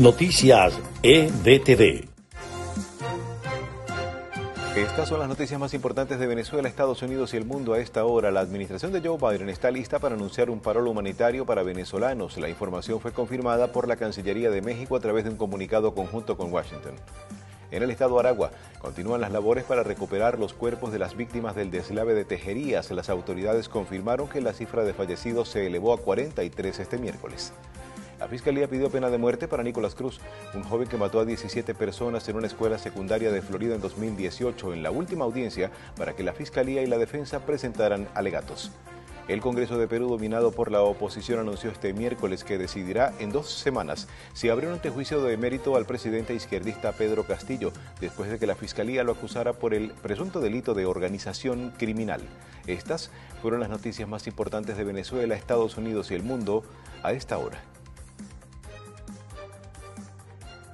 Noticias EDTV. Estas son las noticias más importantes de Venezuela, Estados Unidos y el mundo a esta hora. La administración de Joe Biden está lista para anunciar un paro humanitario para venezolanos. La información fue confirmada por la Cancillería de México a través de un comunicado conjunto con Washington. En el estado Aragua continúan las labores para recuperar los cuerpos de las víctimas del deslave de Tejerías. Las autoridades confirmaron que la cifra de fallecidos se elevó a 43 este miércoles. La Fiscalía pidió pena de muerte para Nicolás Cruz, un joven que mató a 17 personas en una escuela secundaria de Florida en 2018, en la última audiencia para que la Fiscalía y la defensa presentaran alegatos. El Congreso de Perú, dominado por la oposición, anunció este miércoles que decidirá en dos semanas si abre un antejuicio de mérito al presidente izquierdista Pedro Castillo, después de que la Fiscalía lo acusara por el presunto delito de organización criminal. Estas fueron las noticias más importantes de Venezuela, Estados Unidos y el mundo a esta hora.